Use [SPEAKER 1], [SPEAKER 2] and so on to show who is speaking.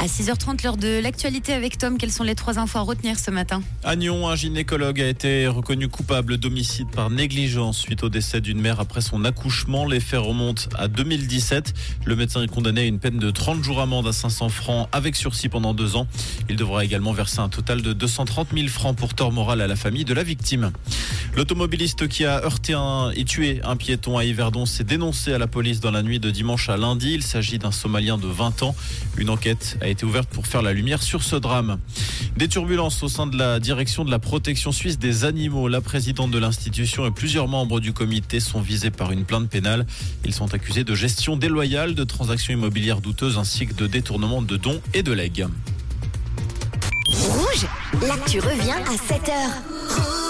[SPEAKER 1] À 6h30, l'heure de l'actualité avec Tom, quelles sont les trois infos à retenir ce matin?
[SPEAKER 2] À Nyon, un gynécologue a été reconnu coupable d'homicide par négligence suite au décès d'une mère après son accouchement. Les faits remontent à 2017. Le médecin est condamné à une peine de 30 jours amende à 500 francs avec sursis pendant deux ans. Il devra également verser un total de 230 000 francs pour tort moral à la famille de la victime. L'automobiliste qui a heurté et tué un piéton à Yverdon s'est dénoncé à la police dans la nuit de dimanche à lundi. Il s'agit d'un Somalien de 20 ans. Une enquête a été ouverte pour faire la lumière sur ce drame. Des turbulences au sein de la direction de la protection suisse des animaux. La présidente de l'institution et plusieurs membres du comité sont visés par une plainte pénale. Ils sont accusés de gestion déloyale, de transactions immobilières douteuses ainsi que de détournement de dons et de legs.
[SPEAKER 3] Rouge, l'actu revient à 7h.